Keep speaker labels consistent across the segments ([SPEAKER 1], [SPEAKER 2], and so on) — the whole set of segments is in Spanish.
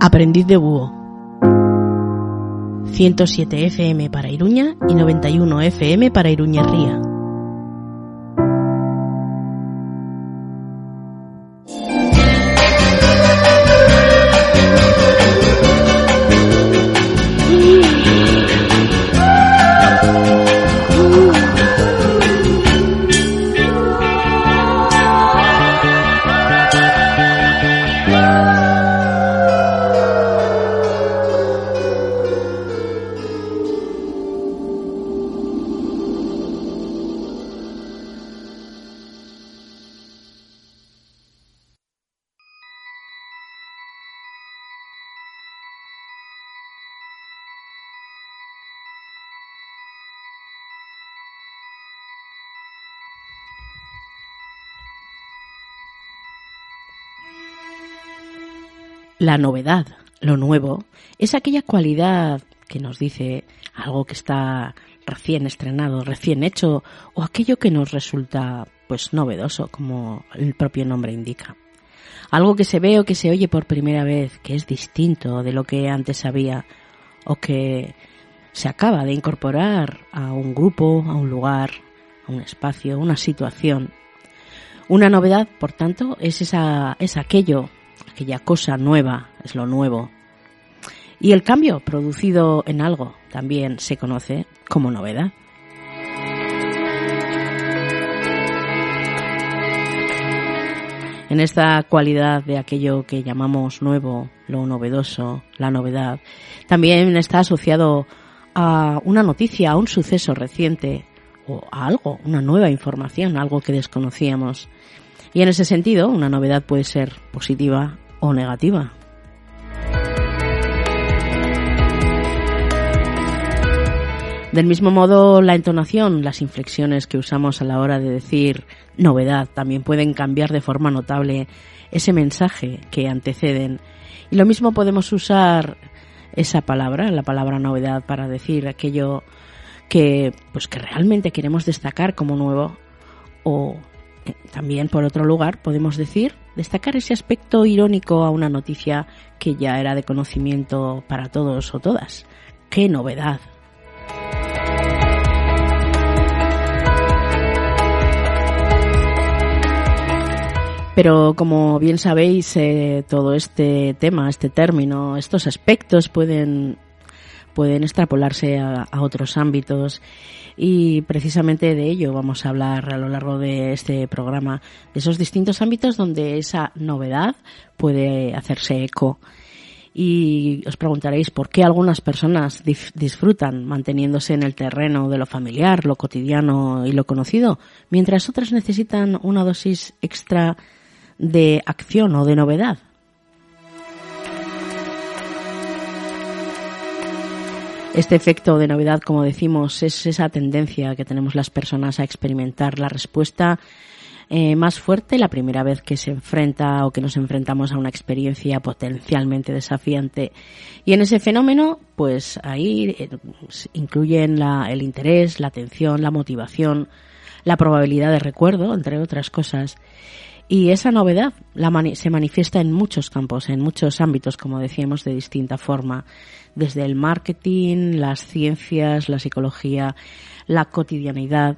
[SPEAKER 1] Aprendiz de Búho. 107 FM para Iruña y 91 FM para Iruñerría. La novedad, lo nuevo, es aquella cualidad que nos dice algo que está recién estrenado, recién hecho, o aquello que nos resulta pues novedoso, como el propio nombre indica. Algo que se ve o que se oye por primera vez, que es distinto de lo que antes había, o que se acaba de incorporar a un grupo, a un lugar, a un espacio, una situación. Una novedad, por tanto, es esa, es aquello aquella cosa nueva, es lo nuevo. Y el cambio producido en algo también se conoce como novedad. En esta cualidad de aquello que llamamos nuevo, lo novedoso, la novedad, también está asociado a una noticia, a un suceso reciente o a algo, una nueva información, algo que desconocíamos. Y en ese sentido, una novedad puede ser positiva o negativa. Del mismo modo, la entonación, las inflexiones que usamos a la hora de decir novedad también pueden cambiar de forma notable ese mensaje que anteceden. Y lo mismo podemos usar esa palabra, la palabra novedad, para decir aquello que, pues, que realmente queremos destacar como nuevo o también, por otro lugar, podemos decir, destacar ese aspecto irónico a una noticia que ya era de conocimiento para todos o todas. ¡Qué novedad! Pero como bien sabéis, eh, todo este tema, este término, estos aspectos pueden, pueden extrapolarse a otros ámbitos y precisamente de ello vamos a hablar a lo largo de este programa, de esos distintos ámbitos donde esa novedad puede hacerse eco. Y os preguntaréis por qué algunas personas disfrutan manteniéndose en el terreno de lo familiar, lo cotidiano y lo conocido, mientras otras necesitan una dosis extra de acción o de novedad. Este efecto de novedad, como decimos, es esa tendencia que tenemos las personas a experimentar la respuesta eh, más fuerte la primera vez que se enfrenta o que nos enfrentamos a una experiencia potencialmente desafiante. Y en ese fenómeno, pues ahí eh, incluyen la, el interés, la atención, la motivación, la probabilidad de recuerdo, entre otras cosas. Y esa novedad se manifiesta en muchos campos, en muchos ámbitos, como decíamos, de distinta forma desde el marketing, las ciencias, la psicología, la cotidianidad.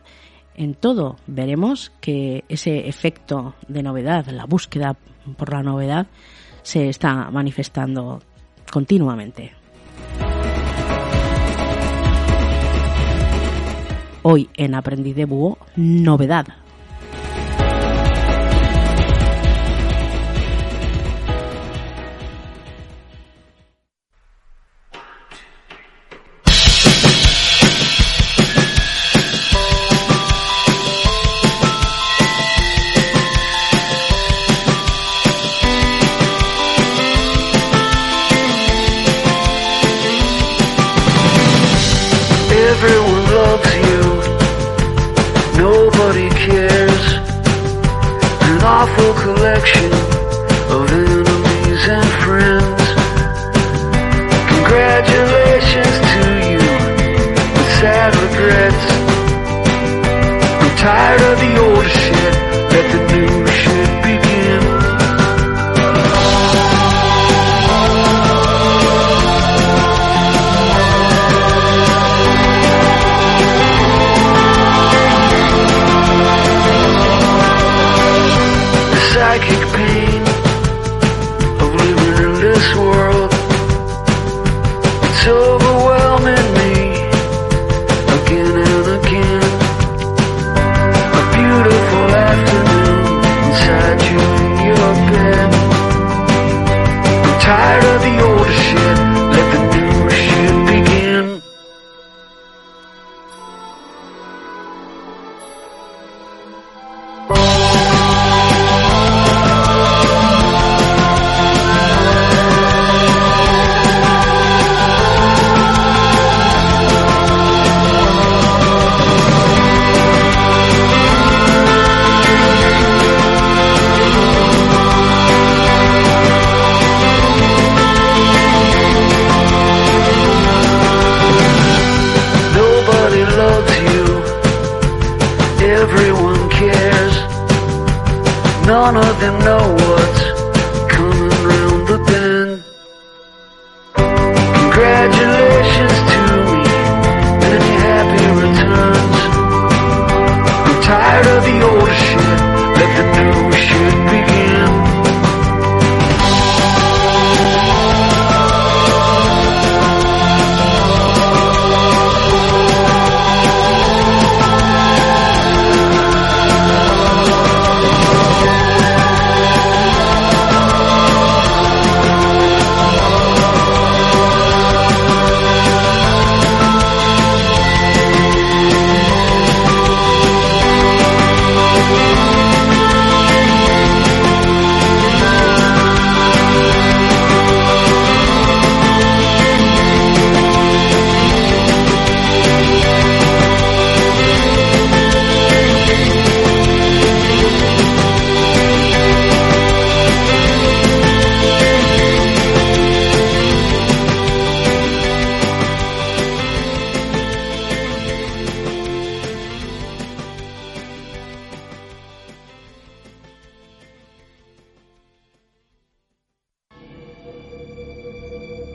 [SPEAKER 1] En todo veremos que ese efecto de novedad, la búsqueda por la novedad, se está manifestando continuamente. Hoy en Aprendiz de Búho, novedad.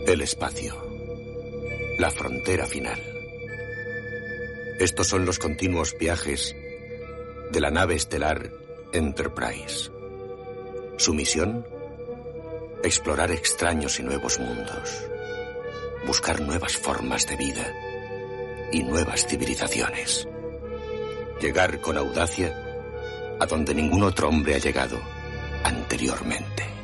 [SPEAKER 2] El espacio. La frontera final. Estos son los continuos viajes de la nave estelar Enterprise. Su misión, explorar extraños y nuevos mundos, buscar nuevas formas de vida y nuevas civilizaciones. Llegar con audacia a donde ningún otro hombre ha llegado anteriormente.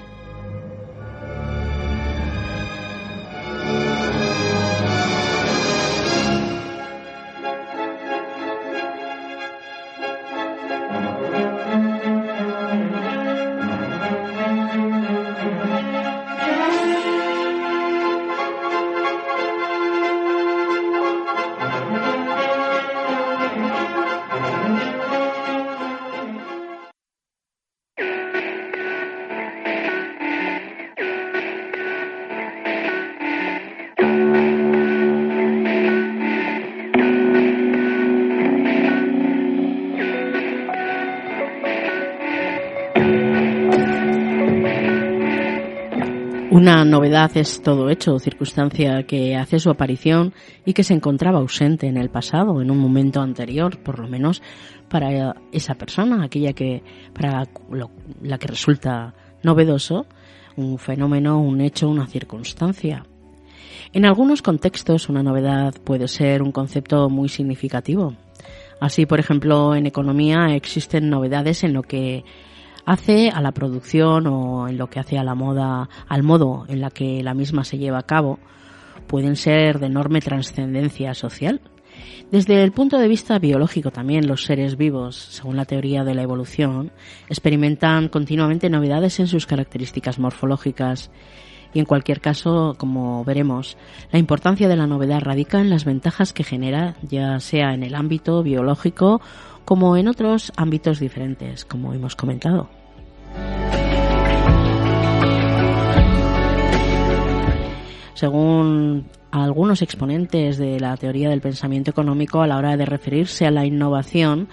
[SPEAKER 1] Novedad es todo hecho, circunstancia que hace su aparición y que se encontraba ausente en el pasado, en un momento anterior, por lo menos para esa persona, aquella que para la que resulta novedoso, un fenómeno, un hecho, una circunstancia. En algunos contextos una novedad puede ser un concepto muy significativo. Así, por ejemplo, en economía existen novedades en lo que hace a la producción o en lo que hace a la moda, al modo en la que la misma se lleva a cabo, pueden ser de enorme trascendencia social. Desde el punto de vista biológico también los seres vivos, según la teoría de la evolución, experimentan continuamente novedades en sus características morfológicas y en cualquier caso, como veremos, la importancia de la novedad radica en las ventajas que genera, ya sea en el ámbito biológico como en otros ámbitos diferentes, como hemos comentado. Según algunos exponentes de la teoría del pensamiento económico, a la hora de referirse a la innovación,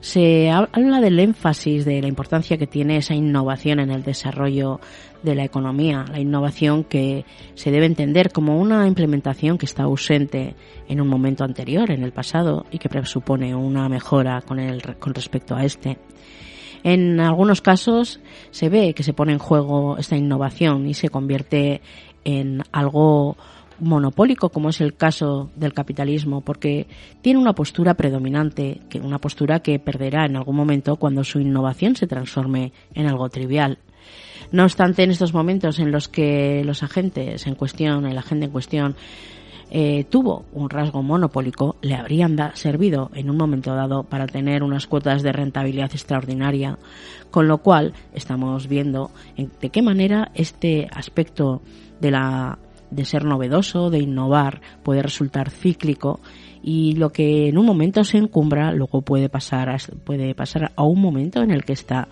[SPEAKER 1] se habla del énfasis de la importancia que tiene esa innovación en el desarrollo de la economía, la innovación que se debe entender como una implementación que está ausente en un momento anterior, en el pasado, y que presupone una mejora con, el, con respecto a este. En algunos casos se ve que se pone en juego esta innovación y se convierte en algo monopólico como es el caso del capitalismo porque tiene una postura predominante, una postura que perderá en algún momento cuando su innovación se transforme en algo trivial. No obstante, en estos momentos en los que los agentes en cuestión, el agente en cuestión, eh, tuvo un rasgo monopólico, le habrían servido en un momento dado para tener unas cuotas de rentabilidad extraordinaria, con lo cual estamos viendo de qué manera este aspecto de la de ser novedoso, de innovar, puede resultar cíclico y lo que en un momento se encumbra luego puede pasar a, puede pasar a un momento en el que está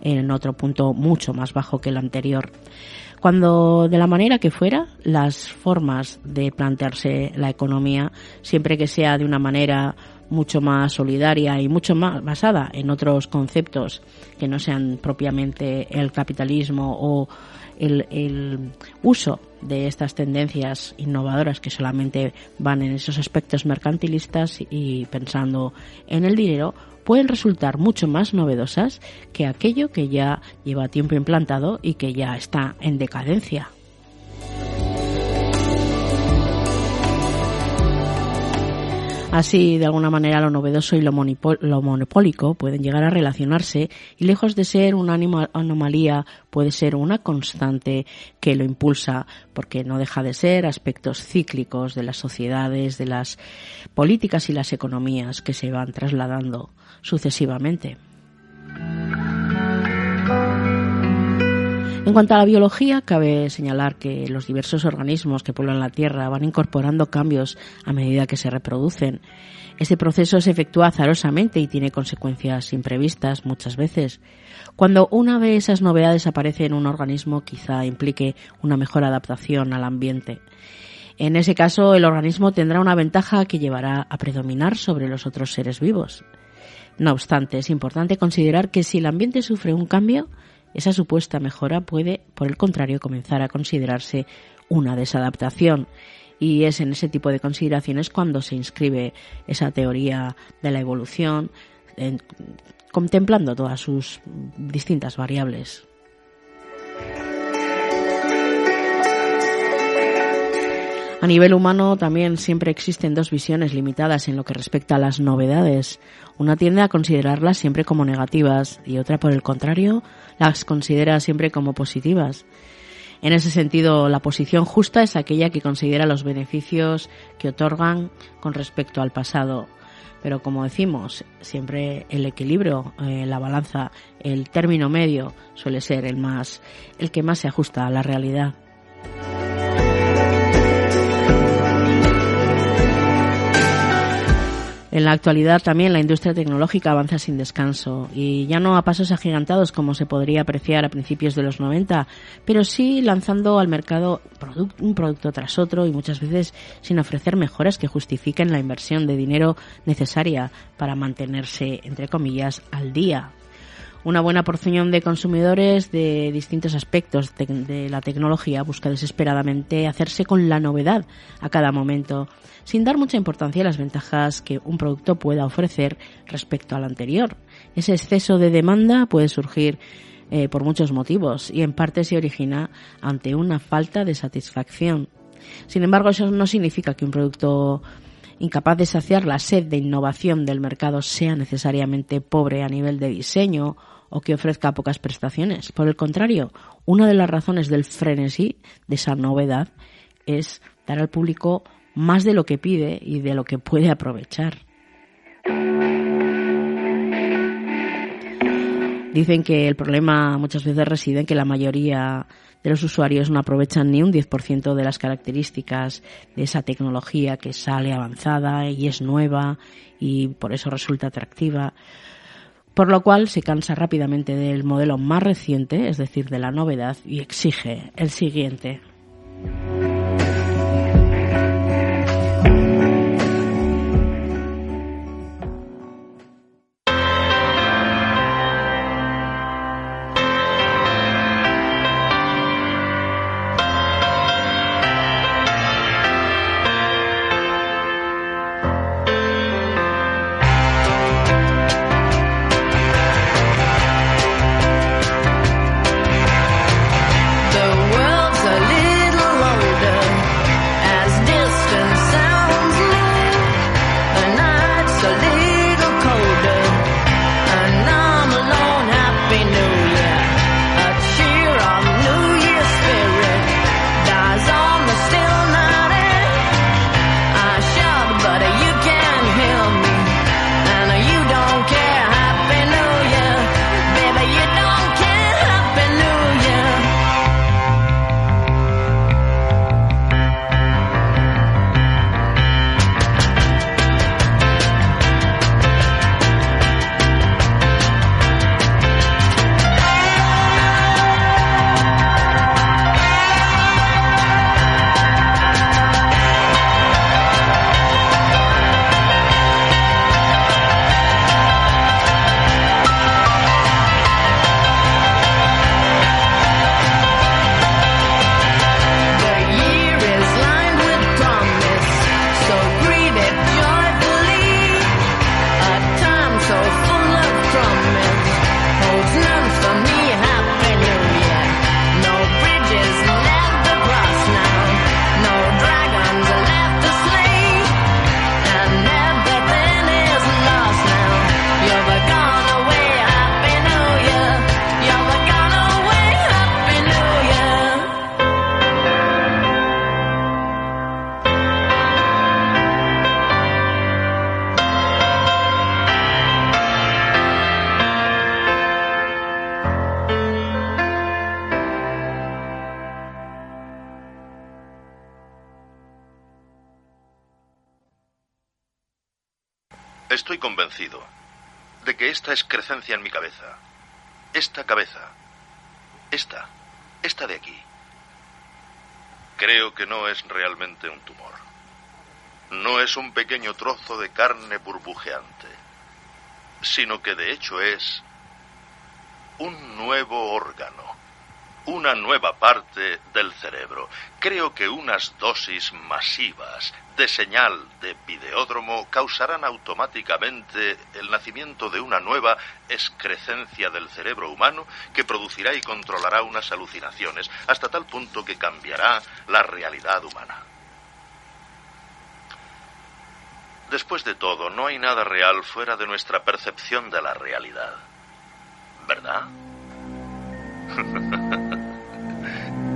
[SPEAKER 1] en otro punto mucho más bajo que el anterior. Cuando de la manera que fuera, las formas de plantearse la economía, siempre que sea de una manera mucho más solidaria y mucho más basada en otros conceptos que no sean propiamente el capitalismo o el, el uso de estas tendencias innovadoras que solamente van en esos aspectos mercantilistas y pensando en el dinero, pueden resultar mucho más novedosas que aquello que ya lleva tiempo implantado y que ya está en decadencia. Así, de alguna manera, lo novedoso y lo, monopólico pueden llegar a relacionarse y lejos de ser una anomalía, puede ser una constante que lo impulsa, porque no deja de ser aspectos cíclicos de las sociedades, de las políticas y las economías que se van trasladando sucesivamente. En cuanto a la biología, cabe señalar que los diversos organismos que pueblan la Tierra van incorporando cambios a medida que se reproducen. Este proceso se efectúa azarosamente y tiene consecuencias imprevistas muchas veces. Cuando una de esas novedades aparece en un organismo, quizá implique una mejor adaptación al ambiente. En ese caso, el organismo tendrá una ventaja que llevará a predominar sobre los otros seres vivos. No obstante, es importante considerar que si el ambiente sufre un cambio, esa supuesta mejora puede, por el contrario, comenzar a considerarse una desadaptación. Y es en ese tipo de consideraciones cuando se inscribe esa teoría de la evolución, contemplando todas sus distintas variables. A nivel humano también siempre existen dos visiones limitadas en lo que respecta a las novedades. Una tiende a considerarlas siempre como negativas y otra, por el contrario, las considera siempre como positivas. En ese sentido, la posición justa es aquella que considera los beneficios que otorgan con respecto al pasado. Pero como decimos, siempre el equilibrio, eh, la balanza, el término medio suele ser el más, el que más se ajusta a la realidad. En la actualidad también la industria tecnológica avanza sin descanso y ya no a pasos agigantados como se podría apreciar a principios de los 90, pero sí lanzando al mercado un producto tras otro y muchas veces sin ofrecer mejoras que justifiquen la inversión de dinero necesaria para mantenerse, entre comillas, al día una buena porción de consumidores de distintos aspectos de, la tecnología busca desesperadamente hacerse con la novedad a cada momento, sin dar mucha importancia a las ventajas que un producto pueda ofrecer respecto al anterior. Ese exceso de demanda puede surgir eh, por muchos motivos y en parte se origina ante una falta de satisfacción. Sin embargo, eso no significa que un producto incapaz de saciar la sed de innovación del mercado sea necesariamente pobre a nivel de diseño o que ofrezca pocas prestaciones. Por el contrario, una de las razones del frenesí, de esa novedad, es dar al público más de lo que pide y de lo que puede aprovechar. Dicen que el problema muchas veces reside en que la mayoría de los usuarios no aprovechan ni un 10% de las características de esa tecnología que sale avanzada y es nueva y por eso resulta atractiva por lo cual se cansa rápidamente del modelo más reciente, es decir, de la novedad, y exige el siguiente.
[SPEAKER 3] Estoy convencido de que esta excrecencia en mi cabeza, esta cabeza, esta, esta de aquí, creo que no es realmente un tumor. No es un pequeño trozo de carne burbujeante, sino que de hecho es un nuevo órgano una nueva parte del cerebro. Creo que unas dosis masivas de señal de videódromo causarán automáticamente el nacimiento de una nueva excrecencia del cerebro humano que producirá y controlará unas alucinaciones hasta tal punto que cambiará la realidad humana. Después de todo, no hay nada real fuera de nuestra percepción de la realidad. ¿Verdad?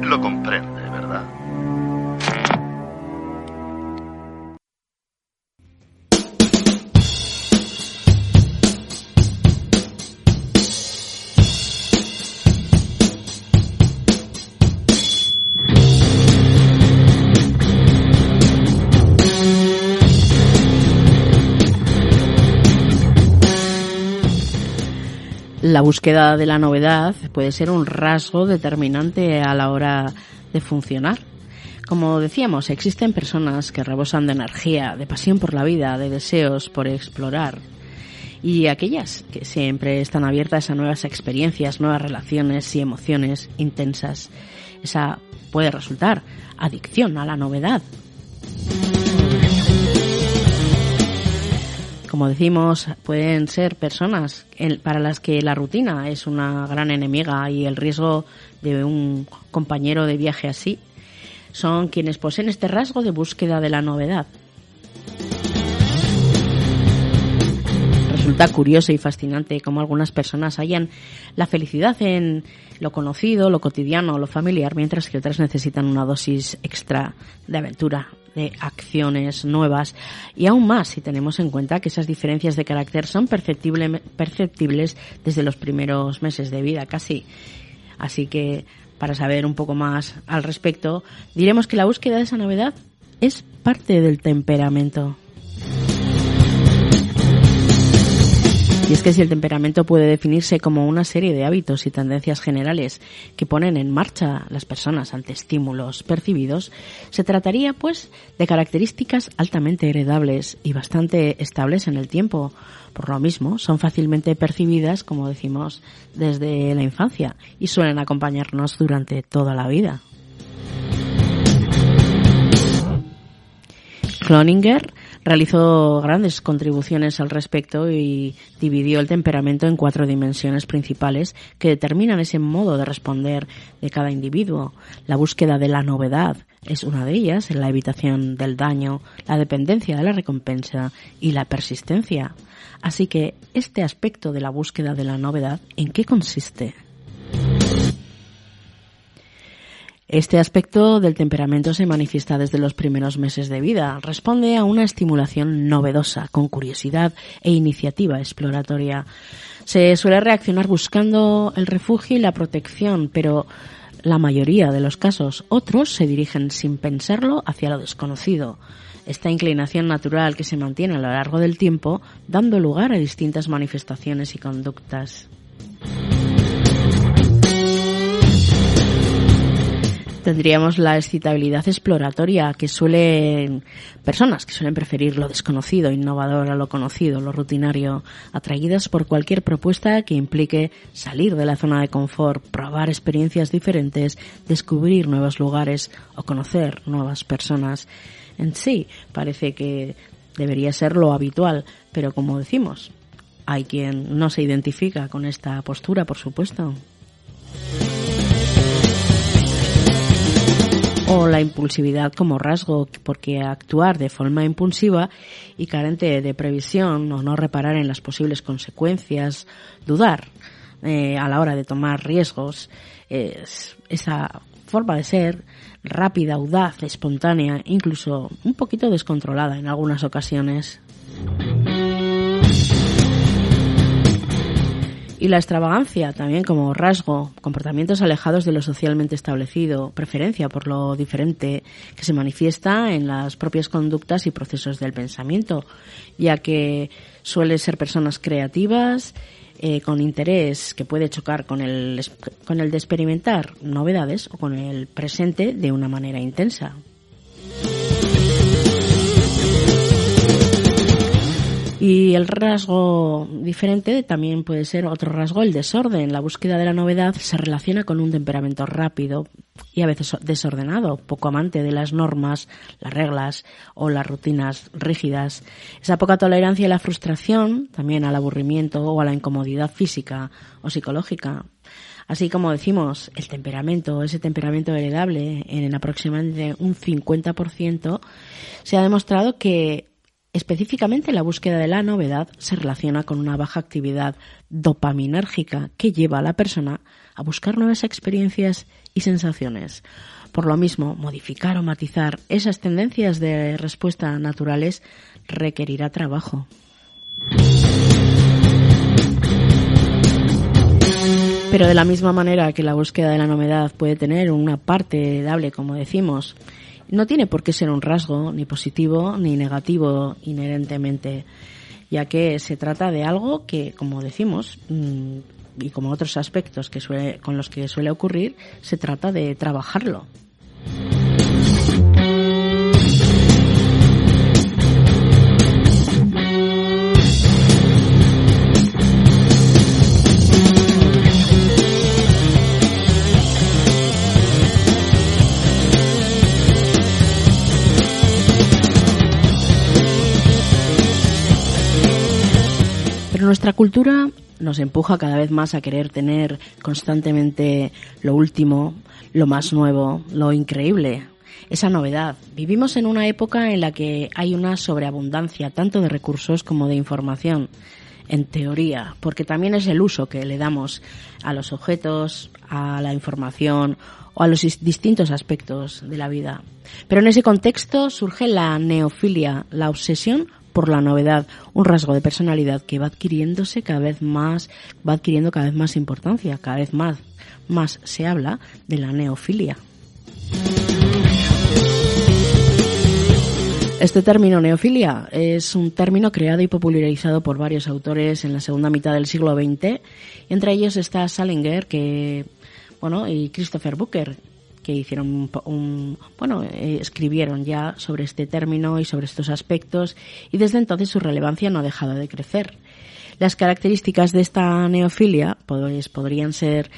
[SPEAKER 3] Lo comprende, ¿verdad?
[SPEAKER 1] La búsqueda de la novedad puede ser un rasgo determinante a la hora de funcionar. Como decíamos, existen personas que rebosan de energía, de pasión por la vida, de deseos por explorar. Y aquellas que siempre están abiertas a nuevas experiencias, nuevas relaciones y emociones intensas. Esa puede resultar adicción a la novedad. Como decimos, pueden ser personas para las que la rutina es una gran enemiga y el riesgo de un compañero de viaje así son quienes poseen este rasgo de búsqueda de la novedad. Resulta curioso y fascinante cómo algunas personas hallan la felicidad en lo conocido, lo cotidiano, lo familiar, mientras que otras necesitan una dosis extra de aventura, de acciones nuevas y aún más si tenemos en cuenta que esas diferencias de carácter son perceptibles desde los primeros meses de vida casi. Así que para saber un poco más al respecto, diremos que la búsqueda de esa novedad es parte del temperamento. Y es que si el temperamento puede definirse como una serie de hábitos y tendencias generales que ponen en marcha las personas ante estímulos percibidos, se trataría pues de características altamente heredables y bastante estables en el tiempo. Por lo mismo, son fácilmente percibidas, como decimos, desde la infancia y suelen acompañarnos durante toda la vida. Cloninger realizó grandes contribuciones al respecto y dividió el temperamento en cuatro dimensiones principales que determinan ese modo de responder de cada individuo. La búsqueda de la novedad es una de ellas, la evitación del daño, la dependencia de la recompensa y la persistencia. Así que este aspecto de la búsqueda de la novedad, ¿en qué consiste? Este aspecto del temperamento se manifiesta desde los primeros meses de vida. Responde a una estimulación novedosa, con curiosidad e iniciativa exploratoria. Se suele reaccionar buscando el refugio y la protección, pero la mayoría de los casos otros se dirigen sin pensarlo hacia lo desconocido. Esta inclinación natural que se mantiene a lo largo del tiempo, dando lugar a distintas manifestaciones y conductas. Tendríamos la excitabilidad exploratoria que suelen personas que suelen preferir lo desconocido, innovador a lo conocido, lo rutinario, atraídas por cualquier propuesta que implique salir de la zona de confort, probar experiencias diferentes, descubrir nuevos lugares o conocer nuevas personas. En sí, parece que debería ser lo habitual, pero como decimos, hay quien no se identifica con esta postura, por supuesto. O la impulsividad como rasgo, porque actuar de forma impulsiva y carente de previsión o no reparar en las posibles consecuencias, dudar eh, a la hora de tomar riesgos, es esa forma de ser rápida, audaz, espontánea, incluso un poquito descontrolada en algunas ocasiones. Y la extravagancia también como rasgo, comportamientos alejados de lo socialmente establecido, preferencia por lo diferente que se manifiesta en las propias conductas y procesos del pensamiento, ya que suele ser personas creativas, eh, con interés que puede chocar con el, con el de experimentar novedades o con el presente de una manera intensa. Y el rasgo diferente también puede ser otro rasgo, el desorden. La búsqueda de la novedad se relaciona con un temperamento rápido y a veces desordenado, poco amante de las normas, las reglas o las rutinas rígidas. Esa poca tolerancia a la frustración, también al aburrimiento o a la incomodidad física o psicológica. Así como decimos, el temperamento, ese temperamento heredable en aproximadamente un 50%, se ha demostrado que Específicamente la búsqueda de la novedad se relaciona con una baja actividad dopaminérgica que lleva a la persona a buscar nuevas experiencias y sensaciones. Por lo mismo, modificar o matizar esas tendencias de respuesta naturales requerirá trabajo. Pero de la misma manera que la búsqueda de la novedad puede tener una parte dable, como decimos, no tiene por qué ser un rasgo ni positivo ni negativo inherentemente, ya que se trata de algo que, como decimos, mm, y como otros aspectos que suele, con los que suele ocurrir, se trata de trabajarlo. Nuestra cultura nos empuja cada vez más a querer tener constantemente lo último, lo más nuevo, lo increíble, esa novedad. Vivimos en una época en la que hay una sobreabundancia tanto de recursos como de información, en teoría, porque también es el uso que le damos a los objetos, a la información o a los distintos aspectos de la vida. Pero en ese contexto surge la neofilia, la obsesión por la novedad, un rasgo de personalidad que va adquiriéndose cada vez más, va adquiriendo cada vez más importancia, cada vez más, más se habla de la neofilia. Este término neofilia es un término creado y popularizado por varios autores en la segunda mitad del siglo XX. Entre ellos está Salinger, que, bueno, y Christopher Booker, que hicieron un, bueno, eh, escribieron ya sobre este término y sobre estos aspectos y desde entonces su relevancia no ha dejado de crecer. Las características de esta neofilia pues, podrían ser,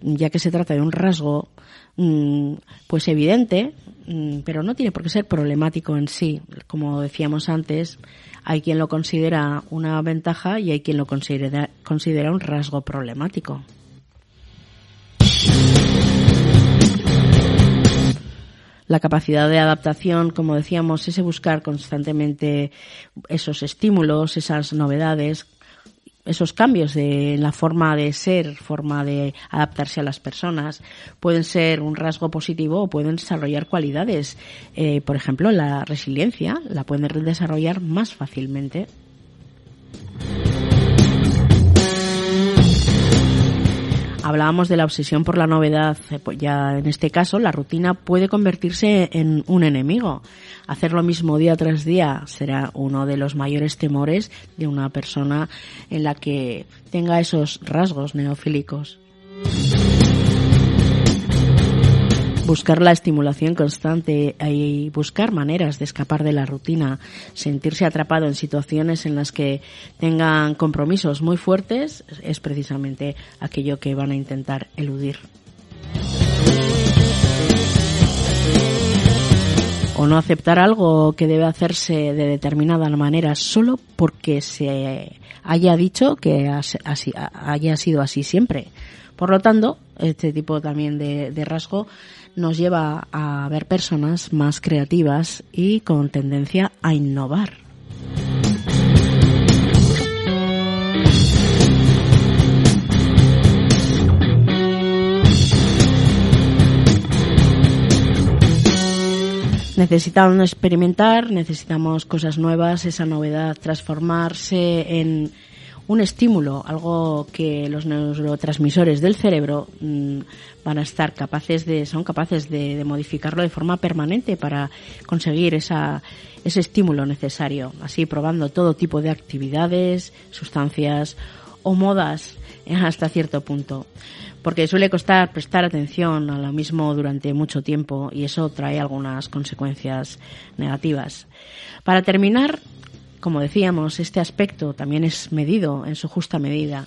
[SPEAKER 1] ya que se trata de un rasgo mm, pues evidente, mm, pero no tiene por qué ser problemático en sí. Como decíamos antes, hay quien lo considera una ventaja y hay quien lo considera, considera un rasgo problemático. La capacidad de adaptación, como decíamos, ese buscar constantemente esos estímulos, esas novedades, esos cambios de la forma de ser, forma de adaptarse a las personas, pueden ser un rasgo positivo o pueden desarrollar cualidades. Eh, por ejemplo, la resiliencia la pueden desarrollar más fácilmente. Hablábamos de la obsesión por la novedad, eh, pues ya en este caso la rutina puede convertirse en un enemigo. Hacer lo mismo día tras día será uno de los mayores temores de una persona en la que tenga esos rasgos neofílicos. Buscar la estimulación constante y buscar maneras de escapar de la rutina, sentirse atrapado en situaciones en las que tengan compromisos muy fuertes, es precisamente aquello que van a intentar eludir. o no aceptar algo que debe hacerse de determinada manera solo porque se haya dicho que haya sido así siempre. Por lo tanto, este tipo también de, de rasgo nos lleva a ver personas más creativas y con tendencia a innovar. Necesitamos experimentar, necesitamos cosas nuevas, esa novedad, transformarse en
[SPEAKER 4] un estímulo, algo que los neurotransmisores del cerebro mm, van a estar capaces de, son capaces de, de modificarlo de forma permanente para conseguir esa, ese estímulo necesario, así probando todo tipo de actividades, sustancias o modas hasta cierto punto. Porque suele costar prestar atención a lo mismo durante mucho tiempo y eso trae algunas consecuencias negativas. Para terminar, como decíamos, este aspecto también es medido en su justa medida,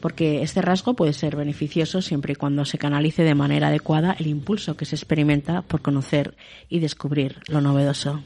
[SPEAKER 4] porque este rasgo puede ser beneficioso siempre y cuando se canalice de manera adecuada el impulso que se experimenta por conocer y descubrir lo novedoso.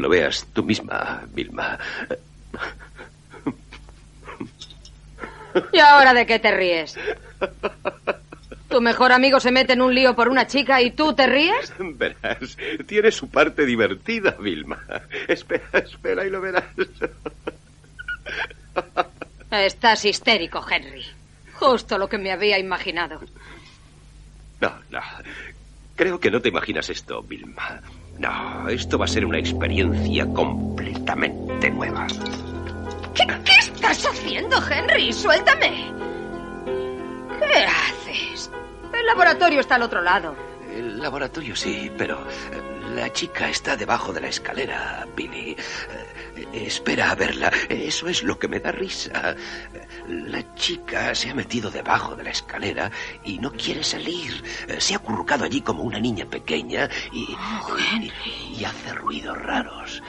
[SPEAKER 5] Que lo veas tú misma, Vilma.
[SPEAKER 6] ¿Y ahora de qué te ríes? ¿Tu mejor amigo se mete en un lío por una chica y tú te ríes?
[SPEAKER 5] Verás, tiene su parte divertida, Vilma. Espera, espera y lo verás.
[SPEAKER 6] Estás histérico, Henry. Justo lo que me había imaginado.
[SPEAKER 5] No, no. Creo que no te imaginas esto, Vilma. No, esto va a ser una experiencia completamente nueva.
[SPEAKER 6] ¿Qué, qué estás haciendo, Henry? Suéltame. ¿Qué haces? El laboratorio está al otro lado.
[SPEAKER 5] El laboratorio sí, pero eh, la chica está debajo de la escalera, Billy. Eh, espera a verla. Eso es lo que me da risa. La chica se ha metido debajo de la escalera y no quiere salir. Eh, Se ha acurrucado allí como una niña pequeña y,
[SPEAKER 6] Oh, Henry.
[SPEAKER 5] y hace ruidos raros.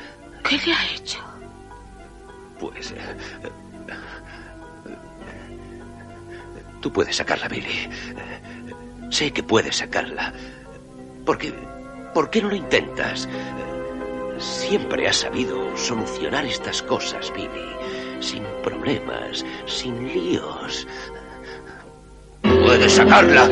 [SPEAKER 6] ¿Qué le ha hecho?
[SPEAKER 5] Pues... eh, Tú puedes sacarla, Billy. Sé que puedes sacarla. Porque... ¿Por qué no lo intentas? Siempre has sabido solucionar estas cosas, Billy. Sin problemas, sin líos. Puedes sacarla.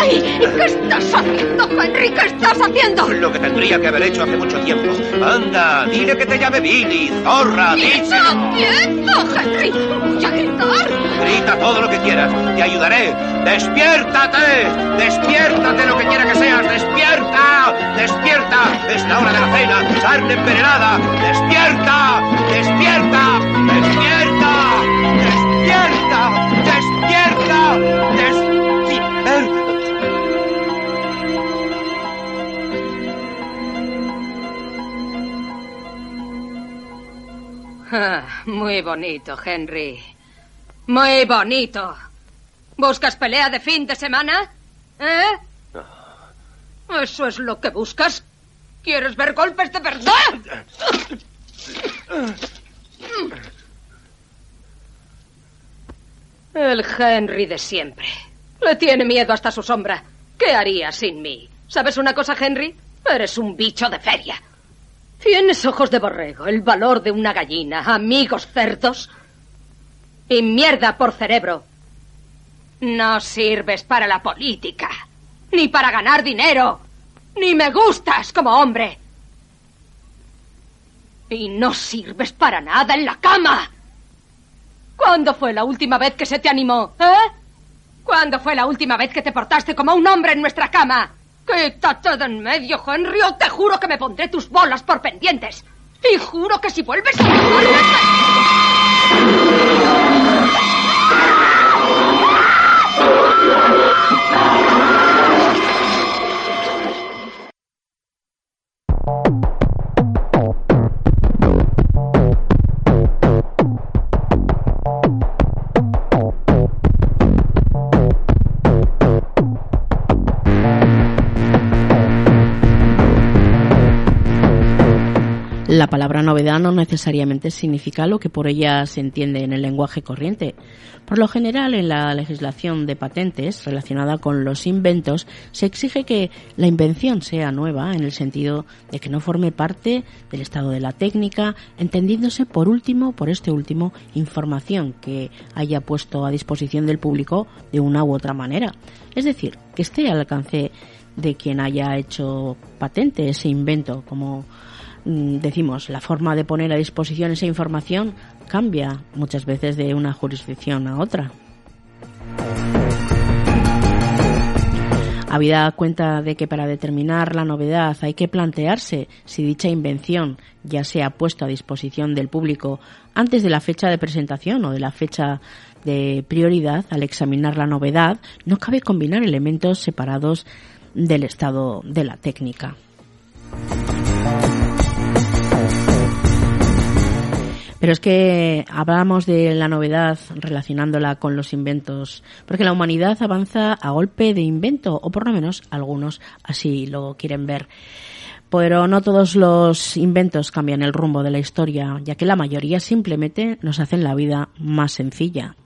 [SPEAKER 6] ¡Ay! ¿Qué estás haciendo, Henry? ¿Qué estás haciendo?
[SPEAKER 5] Lo que tendría que haber hecho hace mucho tiempo. Anda, dile que te llame Billy, zorra, díselo.
[SPEAKER 6] ¡Quieto, Henry! ¡Voy a gritar!
[SPEAKER 5] Grita todo lo que quieras, te ayudaré. ¡Despiértate! ¡Despiértate lo que quiera que seas! ¡Despierta! ¡Despierta! Es la hora de la cena, carne envenenada. ¡Despierta! ¡Despierta! ¡Despierta! ¡Despierta! ¡Despierta!
[SPEAKER 6] Ah, muy bonito, Henry. Muy bonito. ¿Buscas pelea de fin de semana? ¿Eh? ¿Eso es lo que buscas? ¿Quieres ver golpes de verdad? El Henry de siempre. Le tiene miedo hasta su sombra. ¿Qué haría sin mí? ¿Sabes una cosa, Henry? Eres un bicho de feria. Tienes ojos de borrego, el valor de una gallina, amigos cerdos y mierda por cerebro. No sirves para la política, ni para ganar dinero, ni me gustas como hombre. Y no sirves para nada en la cama. ¿Cuándo fue la última vez que se te animó? ¿Eh? ¿Cuándo fue la última vez que te portaste como un hombre en nuestra cama? Quítate de en medio, Henry, o te juro que me pondré tus bolas por pendientes. Y juro que si vuelves a
[SPEAKER 1] La palabra novedad no necesariamente significa lo que por ella se entiende en el lenguaje corriente. Por lo general, en la legislación de patentes relacionada con los inventos, se exige que la invención sea nueva en el sentido de que no forme parte del estado de la técnica, entendiéndose por último, por este último, información que haya puesto a disposición del público de una u otra manera. Es decir, que esté al alcance de quien haya hecho patente ese invento, como decimos, la forma de poner a disposición esa información cambia muchas veces de una jurisdicción a otra. Habida cuenta de que para determinar la novedad hay que plantearse si dicha invención ya se ha puesto a disposición del público antes de la fecha de presentación o de la fecha de prioridad al examinar la novedad, no cabe combinar elementos separados del estado de la técnica. Pero es que hablamos de la novedad relacionándola con los inventos, porque la humanidad avanza a golpe de invento, o por lo menos algunos así lo quieren ver. Pero no todos los inventos cambian el rumbo de la historia, ya que la mayoría simplemente nos hacen la vida más sencilla.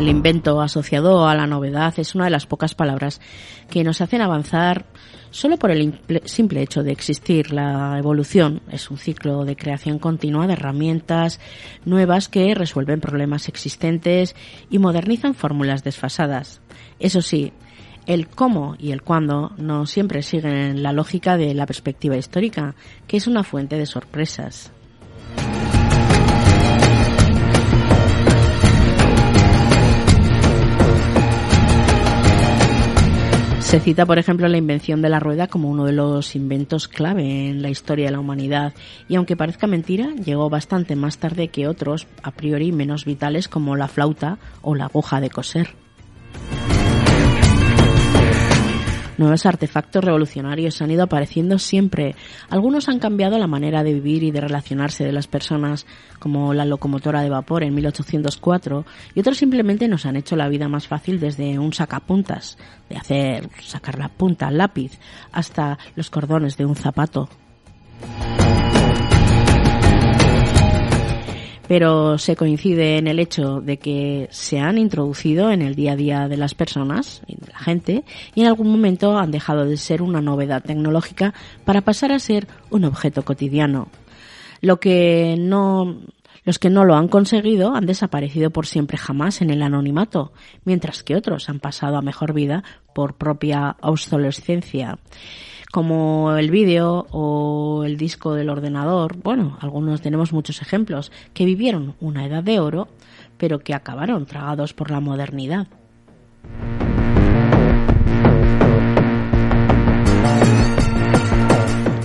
[SPEAKER 1] El invento asociado a la novedad es una de las pocas palabras que nos hacen avanzar solo por el imple- simple hecho de existir. La evolución es un ciclo de creación continua de herramientas nuevas que resuelven problemas existentes y modernizan fórmulas desfasadas. Eso sí, el cómo y el cuándo no siempre siguen la lógica de la perspectiva histórica, que es una fuente de sorpresas. Se cita, por ejemplo, la invención de la rueda como uno de los inventos clave en la historia de la humanidad y aunque parezca mentira, llegó bastante más tarde que otros, a priori menos vitales como la flauta o la aguja de coser. Nuevos artefactos revolucionarios han ido apareciendo siempre. Algunos han cambiado la manera de vivir y de relacionarse de las personas, como la locomotora de vapor en 1804, y otros simplemente nos han hecho la vida más fácil desde un sacapuntas, de hacer sacar la punta al lápiz, hasta los cordones de un zapato. Pero se coincide en el hecho de que se han introducido en el día a día de las personas y de la gente y en algún momento han dejado de ser una novedad tecnológica para pasar a ser un objeto cotidiano. Lo que no Los que no lo han conseguido han desaparecido por siempre jamás en el anonimato, mientras que otros han pasado a mejor vida por propia obsolescencia como el vídeo o el disco del ordenador, bueno, algunos tenemos muchos ejemplos, que vivieron una edad de oro, pero que acabaron tragados por la modernidad.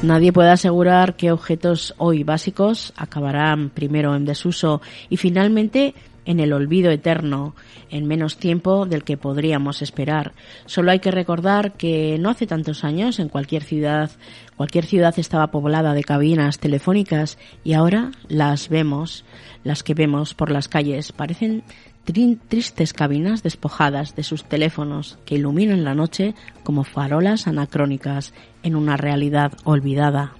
[SPEAKER 1] Nadie puede asegurar que objetos hoy básicos acabarán primero en desuso y finalmente en el olvido eterno en menos tiempo del que podríamos esperar. Solo hay que recordar que no hace tantos años en cualquier ciudad, cualquier ciudad estaba poblada de cabinas telefónicas y ahora las vemos, las que vemos por las calles parecen tristes cabinas despojadas de sus teléfonos que iluminan la noche como farolas anacrónicas en una realidad olvidada.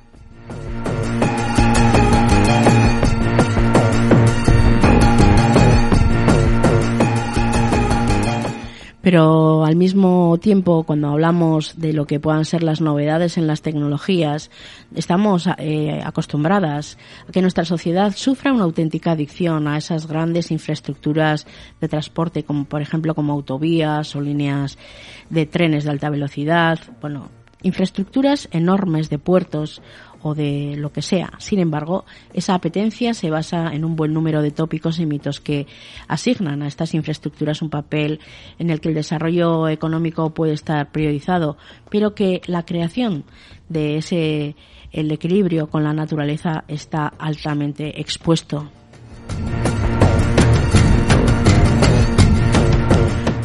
[SPEAKER 1] Pero al mismo tiempo cuando hablamos de lo que puedan ser las novedades en las tecnologías estamos eh, acostumbradas a que nuestra sociedad sufra una auténtica adicción a esas grandes infraestructuras de transporte como por ejemplo como autovías o líneas de trenes de alta velocidad. Bueno infraestructuras enormes de puertos o de lo que sea. Sin embargo, esa apetencia se basa en un buen número de tópicos y mitos que asignan a estas infraestructuras un papel en el que el desarrollo económico puede estar priorizado, pero que la creación de ese el equilibrio con la naturaleza está altamente expuesto.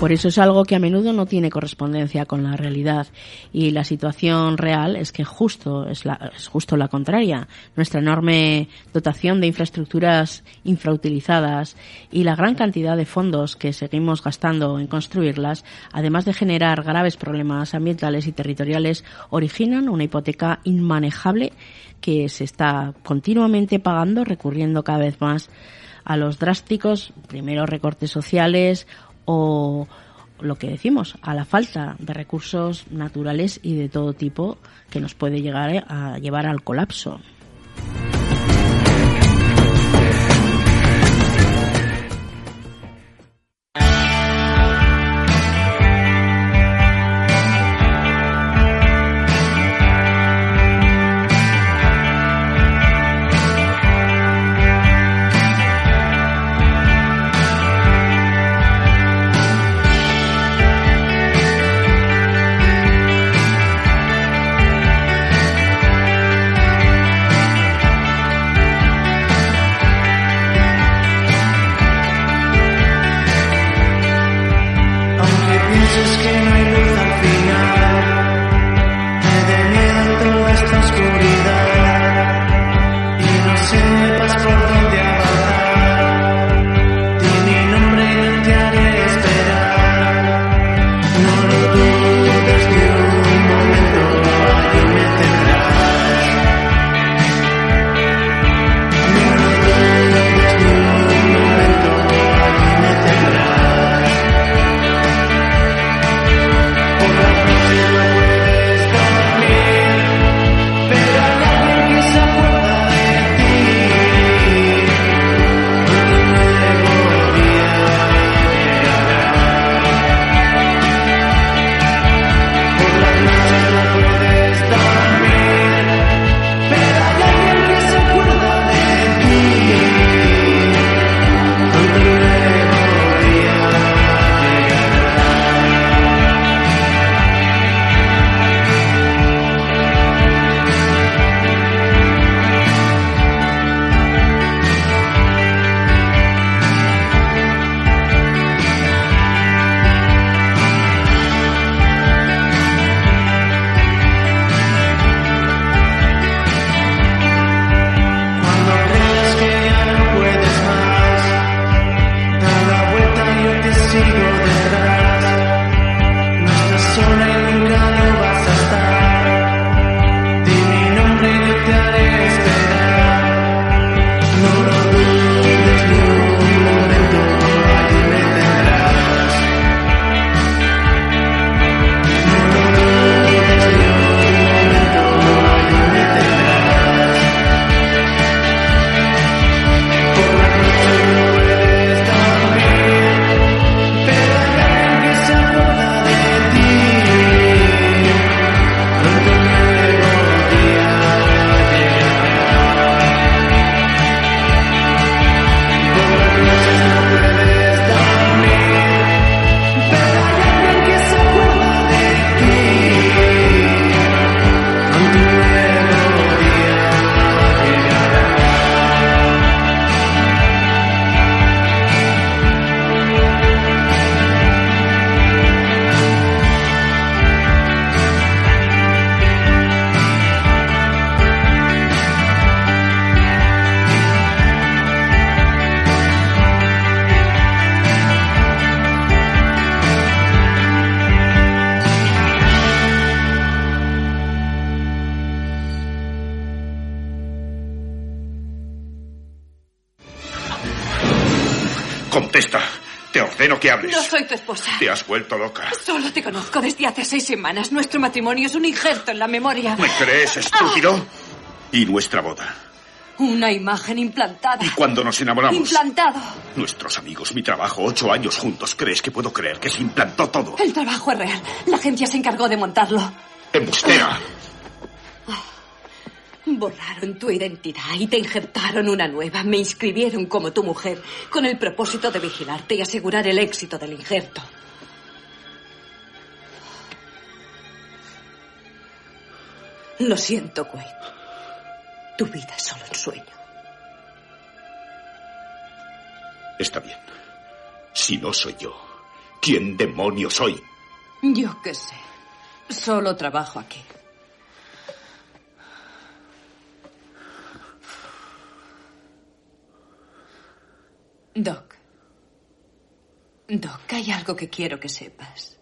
[SPEAKER 1] Por eso es algo que a menudo no tiene correspondencia con la realidad y la situación real es que justo es, la, es justo la contraria. Nuestra enorme dotación de infraestructuras infrautilizadas y la gran cantidad de fondos que seguimos gastando en construirlas, además de generar graves problemas ambientales y territoriales, originan una hipoteca inmanejable que se está continuamente pagando, recurriendo cada vez más a los drásticos, primero recortes sociales o lo que decimos, a la falta de recursos naturales y de todo tipo que nos puede llegar a llevar al colapso.
[SPEAKER 7] Esposa.
[SPEAKER 8] Te has vuelto loca.
[SPEAKER 7] Solo te conozco desde hace seis semanas. Nuestro matrimonio es un injerto en la memoria.
[SPEAKER 8] ¿Me crees, estúpido? Y nuestra boda.
[SPEAKER 7] Una imagen implantada.
[SPEAKER 8] ¿Y cuando nos enamoramos?
[SPEAKER 7] Implantado.
[SPEAKER 8] Nuestros amigos, mi trabajo, ocho años juntos. ¿Crees que puedo creer que se implantó todo?
[SPEAKER 7] El trabajo es real. La agencia se encargó de montarlo.
[SPEAKER 8] ¡Embustera!
[SPEAKER 7] Borraron tu identidad y te injertaron una nueva. Me inscribieron como tu mujer con el propósito de vigilarte y asegurar el éxito del injerto. Lo siento, Wade. Tu vida es solo un sueño.
[SPEAKER 8] Está bien. Si no soy yo, ¿quién demonios soy?
[SPEAKER 7] Yo qué sé. Solo trabajo aquí. Doc. Doc, hay algo que quiero que sepas.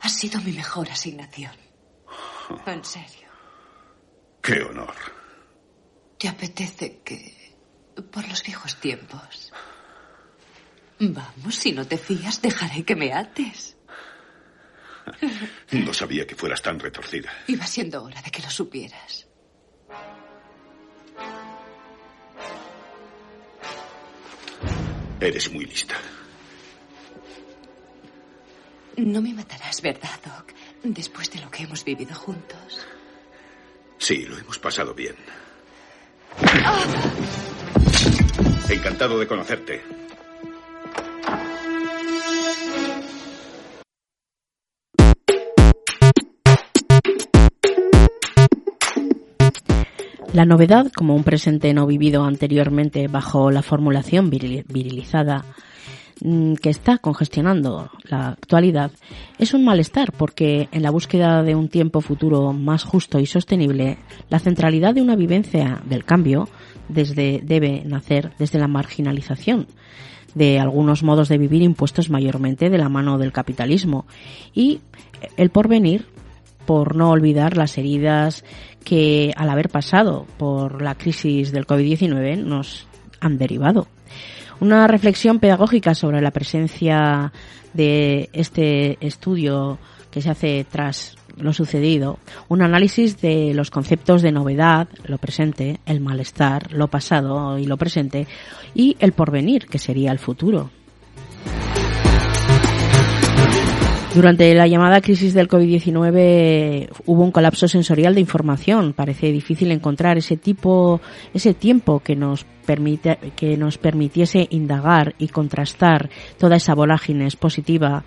[SPEAKER 7] Has sido mi mejor asignación. En serio.
[SPEAKER 8] ¡Qué honor!
[SPEAKER 7] ¿Te apetece que... por los viejos tiempos? Vamos, si no te fías, dejaré que me ates.
[SPEAKER 8] No sabía que fueras tan retorcida.
[SPEAKER 7] Iba siendo hora de que lo supieras.
[SPEAKER 8] Eres muy lista.
[SPEAKER 7] No me matarás, ¿verdad, Doc? Después de lo que hemos vivido juntos.
[SPEAKER 8] Sí, lo hemos pasado bien. Encantado de conocerte.
[SPEAKER 1] La novedad, como un presente no vivido anteriormente bajo la formulación viril- virilizada mm, que está congestionando la actualidad, es un malestar porque en la búsqueda de un tiempo futuro más justo y sostenible, la centralidad de una vivencia del cambio desde, debe nacer desde la marginalización de algunos modos de vivir impuestos mayormente de la mano del capitalismo y el porvenir por no olvidar las heridas que al haber pasado por la crisis del COVID-19 nos han derivado. Una reflexión pedagógica sobre la presencia de este estudio que se hace tras lo sucedido, un análisis de los conceptos de novedad, lo presente, el malestar, lo pasado y lo presente, y el porvenir, que sería el futuro. Durante la llamada crisis del COVID-19 hubo un colapso sensorial de información. Parece difícil encontrar ese tipo, ese tiempo que nos que nos permitiese indagar y contrastar toda esa vorágine expositiva.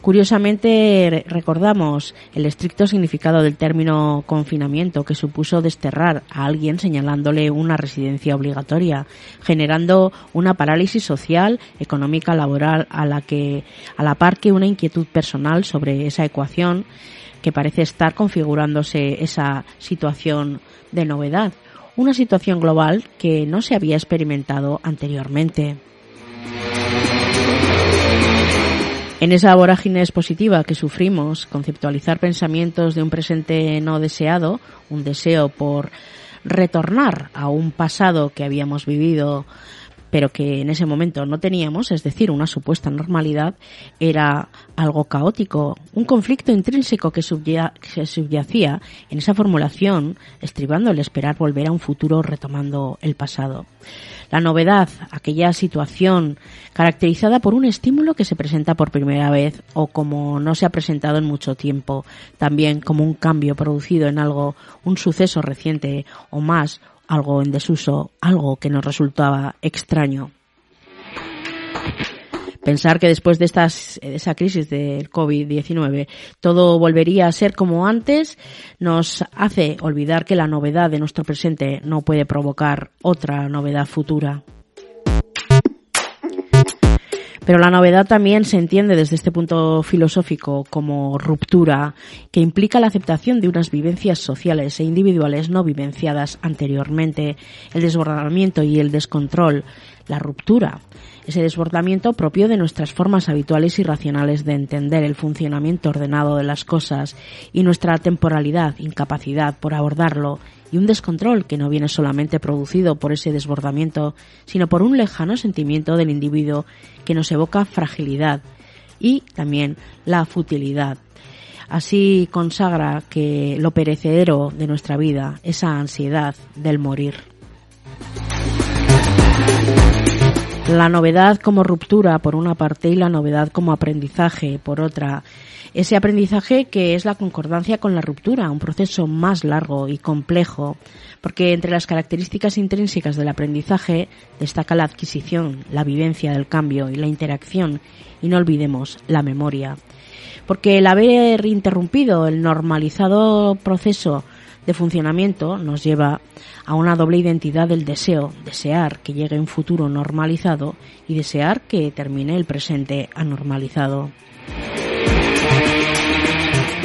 [SPEAKER 1] Curiosamente re- recordamos el estricto significado del término confinamiento que supuso desterrar a alguien señalándole una residencia obligatoria, generando una parálisis social, económica, laboral a la que a la par que una inquietud personal sobre esa ecuación que parece estar configurándose esa situación de novedad, una situación global que no se había experimentado anteriormente. En esa vorágine expositiva que sufrimos, conceptualizar pensamientos de un presente no deseado, un deseo por retornar a un pasado que habíamos vivido pero que en ese momento no teníamos, es decir, una supuesta normalidad, era algo caótico, un conflicto intrínseco que, subya- que subyacía en esa formulación, estribando el esperar volver a un futuro retomando el pasado. La novedad, aquella situación caracterizada por un estímulo que se presenta por primera vez o como no se ha presentado en mucho tiempo, también como un cambio producido en algo, un suceso reciente o más, algo en desuso, algo que nos resultaba extraño. Pensar que después de estas, de esa crisis del COVID-19 todo volvería a ser como antes nos hace olvidar que la novedad de nuestro presente no puede provocar otra novedad futura. Pero la novedad también se entiende desde este punto filosófico como ruptura que implica la aceptación de unas vivencias sociales e individuales no vivenciadas anteriormente, el desbordamiento y el descontrol, la ruptura, ese desbordamiento propio de nuestras formas habituales y racionales de entender el funcionamiento ordenado de las cosas y nuestra temporalidad, incapacidad por abordarlo y un descontrol que no viene solamente producido por ese desbordamiento, sino por un lejano sentimiento del individuo que nos evoca fragilidad y también la futilidad. Así consagra que lo perecedero de nuestra vida, esa ansiedad del morir. La novedad como ruptura por una parte y la novedad como aprendizaje por otra. Ese aprendizaje que es la concordancia con la ruptura, un proceso más largo y complejo, porque entre las características intrínsecas del aprendizaje destaca la adquisición, la vivencia del cambio y la interacción, y no olvidemos la memoria. Porque el haber interrumpido el normalizado proceso de funcionamiento nos lleva a una doble identidad del deseo, desear que llegue un futuro normalizado y desear que termine el presente anormalizado.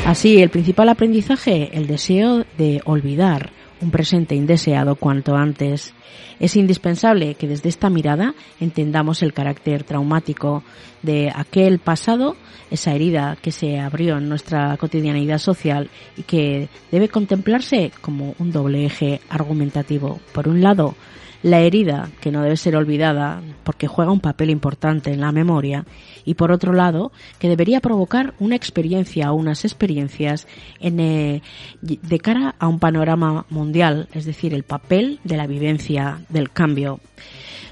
[SPEAKER 1] Así, el principal aprendizaje, el deseo de olvidar un presente indeseado cuanto antes. Es indispensable que desde esta mirada entendamos el carácter traumático de aquel pasado, esa herida que se abrió en nuestra cotidianidad social y que debe contemplarse como un doble eje argumentativo. Por un lado, la herida, que no debe ser olvidada porque juega un papel importante en la memoria, y por otro lado, que debería provocar una experiencia o unas experiencias en, eh, de cara a un panorama mundial, es decir, el papel de la vivencia del cambio.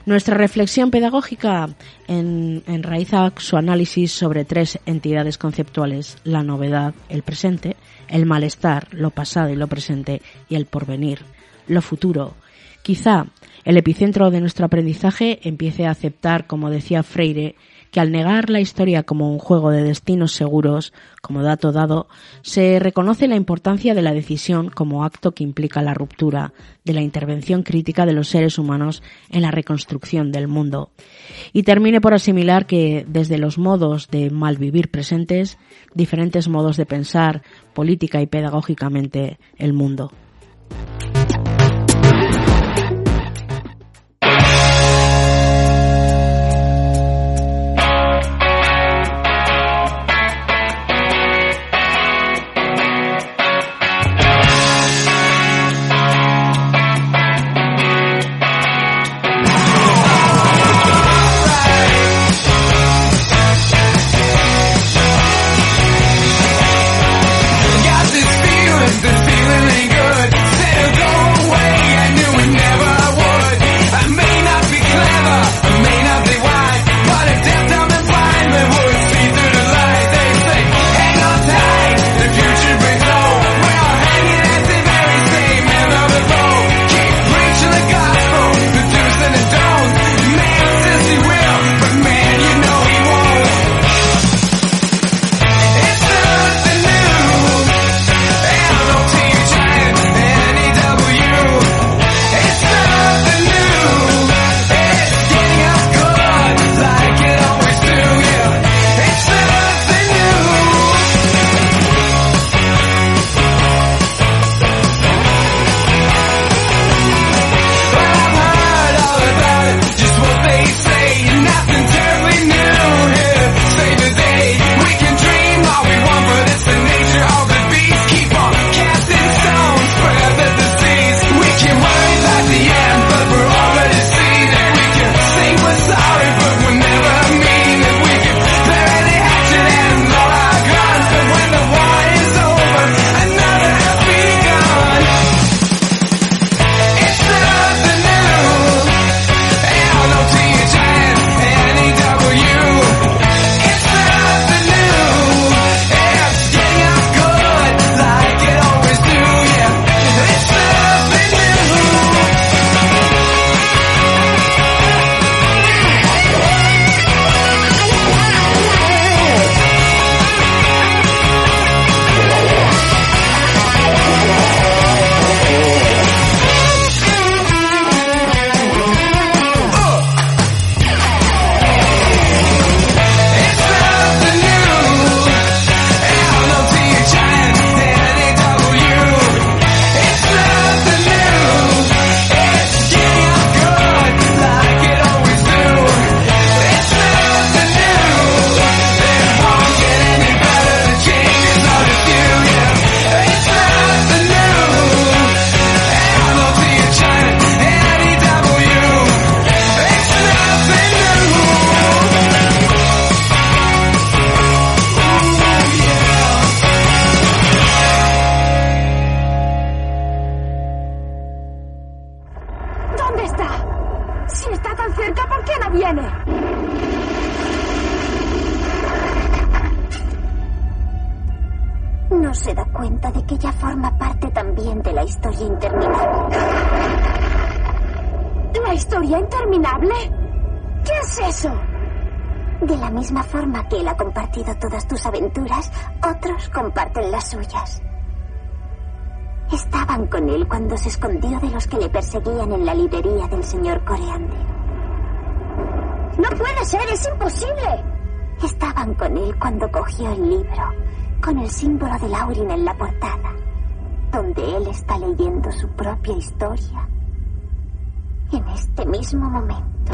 [SPEAKER 1] Nuestra reflexión pedagógica en, enraiza su análisis sobre tres entidades conceptuales, la novedad, el presente, el malestar, lo pasado y lo presente, y el porvenir, lo futuro. Quizá el epicentro de nuestro aprendizaje empiece a aceptar, como decía Freire, que al negar la historia como un juego de destinos seguros, como dato dado, se reconoce la importancia de la decisión como acto que implica la ruptura, de la intervención crítica de los seres humanos en la reconstrucción del mundo. Y termine por asimilar que desde los modos de malvivir presentes, diferentes modos de pensar política y pedagógicamente el mundo.
[SPEAKER 9] La librería del señor Coreander.
[SPEAKER 10] No puede ser, es imposible.
[SPEAKER 9] Estaban con él cuando cogió el libro, con el símbolo de Laurin en la portada, donde él está leyendo su propia historia. En este mismo momento.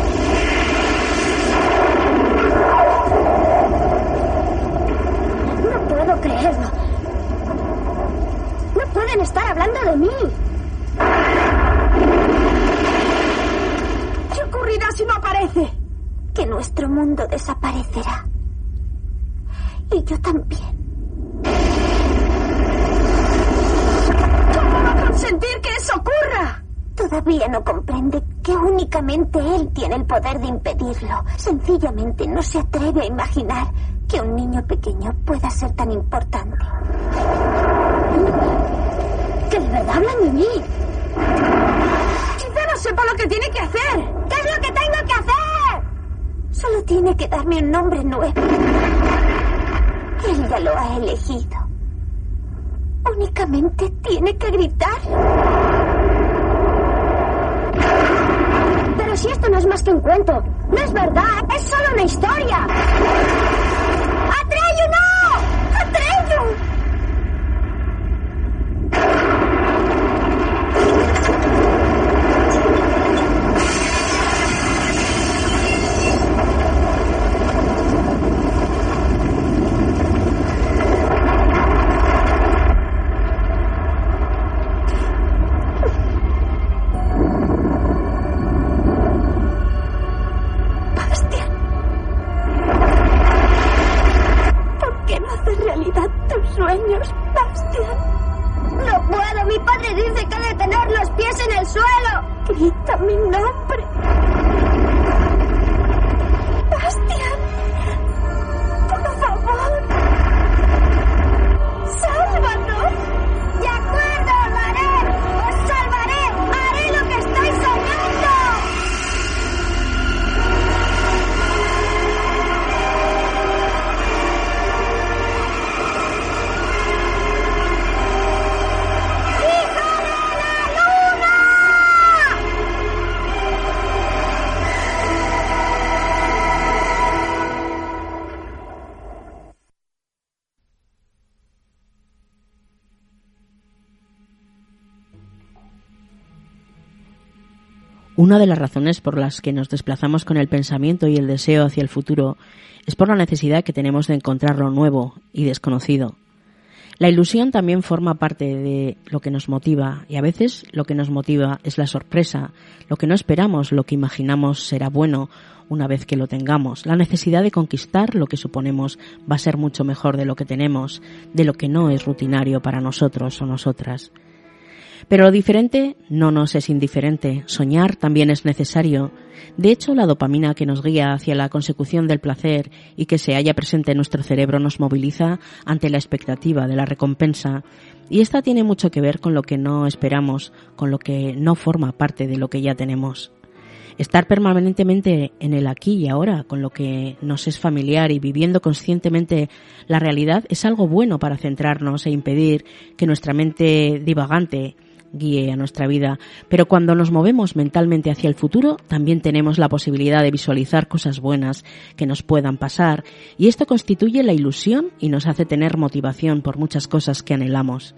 [SPEAKER 10] No puedo creerlo. No pueden estar hablando de mí. ¿Qué ocurrirá si no aparece?
[SPEAKER 9] Que nuestro mundo desaparecerá. Y yo también.
[SPEAKER 10] ¿Cómo va a consentir que eso ocurra?
[SPEAKER 9] Todavía no comprende que únicamente él tiene el poder de impedirlo. Sencillamente no se atreve a imaginar que un niño pequeño pueda ser tan importante.
[SPEAKER 10] Que de verdad hablan de mí. Quizá no sepa lo que tiene que hacer. ¿Qué es lo que hacer?
[SPEAKER 9] Solo tiene que darme un nombre nuevo. Él ya lo ha elegido. Únicamente tiene que gritar.
[SPEAKER 10] Pero si esto no es más que un cuento, no es verdad, es solo una historia. Suelo.
[SPEAKER 9] Grita mi nombre.
[SPEAKER 1] Una de las razones por las que nos desplazamos con el pensamiento y el deseo hacia el futuro es por la necesidad que tenemos de encontrar lo nuevo y desconocido. La ilusión también forma parte de lo que nos motiva y a veces lo que nos motiva es la sorpresa, lo que no esperamos, lo que imaginamos será bueno una vez que lo tengamos, la necesidad de conquistar lo que suponemos va a ser mucho mejor de lo que tenemos, de lo que no es rutinario para nosotros o nosotras. Pero lo diferente no nos es indiferente. Soñar también es necesario. De hecho, la dopamina que nos guía hacia la consecución del placer y que se halla presente en nuestro cerebro nos moviliza ante la expectativa de la recompensa. Y esta tiene mucho que ver con lo que no esperamos, con lo que no forma parte de lo que ya tenemos. Estar permanentemente en el aquí y ahora, con lo que nos es familiar y viviendo conscientemente la realidad, es algo bueno para centrarnos e impedir que nuestra mente divagante guíe a nuestra vida. Pero cuando nos movemos mentalmente hacia el futuro, también tenemos la posibilidad de visualizar cosas buenas que nos puedan pasar, y esto constituye la ilusión y nos hace tener motivación por muchas cosas que anhelamos.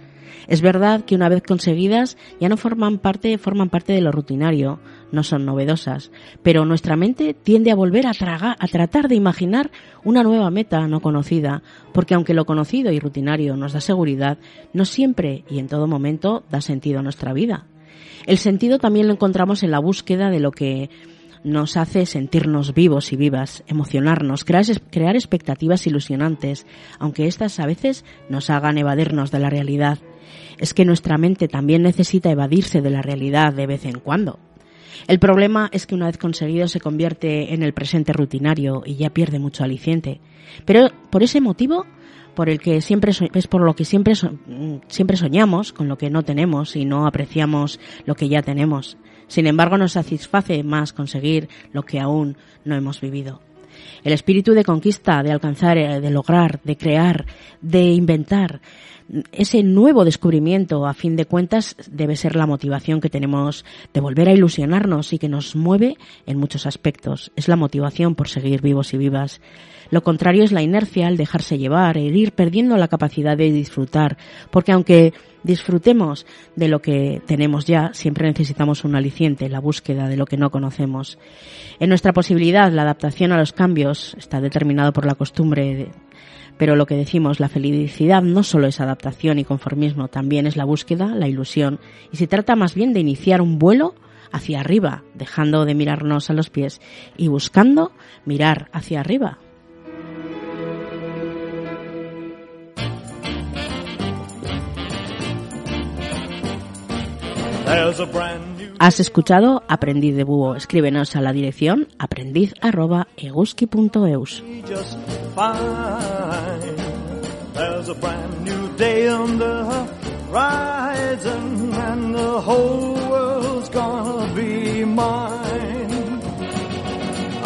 [SPEAKER 1] Es verdad que una vez conseguidas ya no forman parte, forman parte de lo rutinario, no son novedosas, pero nuestra mente tiende a volver a, tragar, a tratar de imaginar una nueva meta no conocida, porque aunque lo conocido y rutinario nos da seguridad, no siempre y en todo momento da sentido a nuestra vida. El sentido también lo encontramos en la búsqueda de lo que nos hace sentirnos vivos y vivas, emocionarnos, crear, crear expectativas ilusionantes, aunque éstas a veces nos hagan evadirnos de la realidad. Es que nuestra mente también necesita evadirse de la realidad de vez en cuando. El problema es que una vez conseguido se convierte en el presente rutinario y ya pierde mucho aliciente. Pero por ese motivo, por el que siempre es por lo que siempre mm, siempre soñamos con lo que no tenemos y no apreciamos lo que ya tenemos. Sin embargo, nos satisface más conseguir lo que aún no hemos vivido. El espíritu de conquista, de alcanzar, eh, de lograr, de crear, de inventar, ese nuevo descubrimiento, a fin de cuentas, debe ser la motivación que tenemos de volver a ilusionarnos y que nos mueve en muchos aspectos. Es la motivación por seguir vivos y vivas. Lo contrario es la inercia, el dejarse llevar, el ir perdiendo la capacidad de disfrutar, porque aunque disfrutemos de lo que tenemos ya, siempre necesitamos un aliciente, la búsqueda de lo que no conocemos. En nuestra posibilidad, la adaptación a los cambios está determinado por la costumbre pero lo que decimos, la felicidad no solo es adaptación y conformismo, también es la búsqueda, la ilusión, y se trata más bien de iniciar un vuelo hacia arriba, dejando de mirarnos a los pies y buscando mirar hacia arriba. Has escuchado Aprendiz de Búho. Escríbenos a la dirección aprendiz@eguski.eus.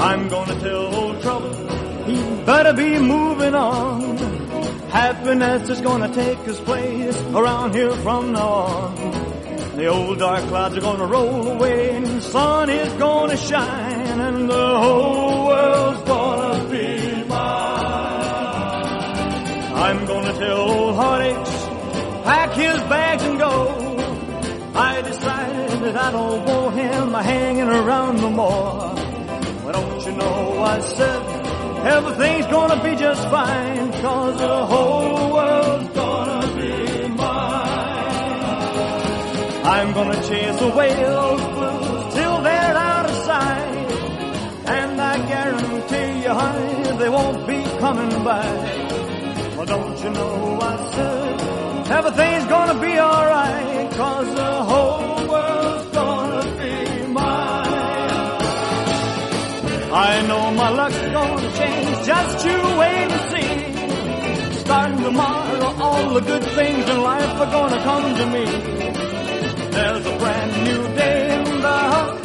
[SPEAKER 4] I'm gonna tell old trouble, he better be moving on. Happiness is gonna take his place around here from now on. The old dark clouds are gonna roll away and the sun is gonna shine and the whole world's gonna be mine. I'm gonna tell old heartaches, pack his bags and go. I decided that I don't want him hanging around no more. Well, don't you know I said everything's gonna be just fine, cause the whole world's I'm gonna chase away those blues till they're out of sight. And I guarantee you, honey, they won't be coming back. Well, don't you know I said everything's gonna be alright, cause the whole world's gonna be mine. I know my luck's gonna change, just you wait and see. Starting tomorrow, all the good things in life are gonna come to me. There's a brand new day in the house.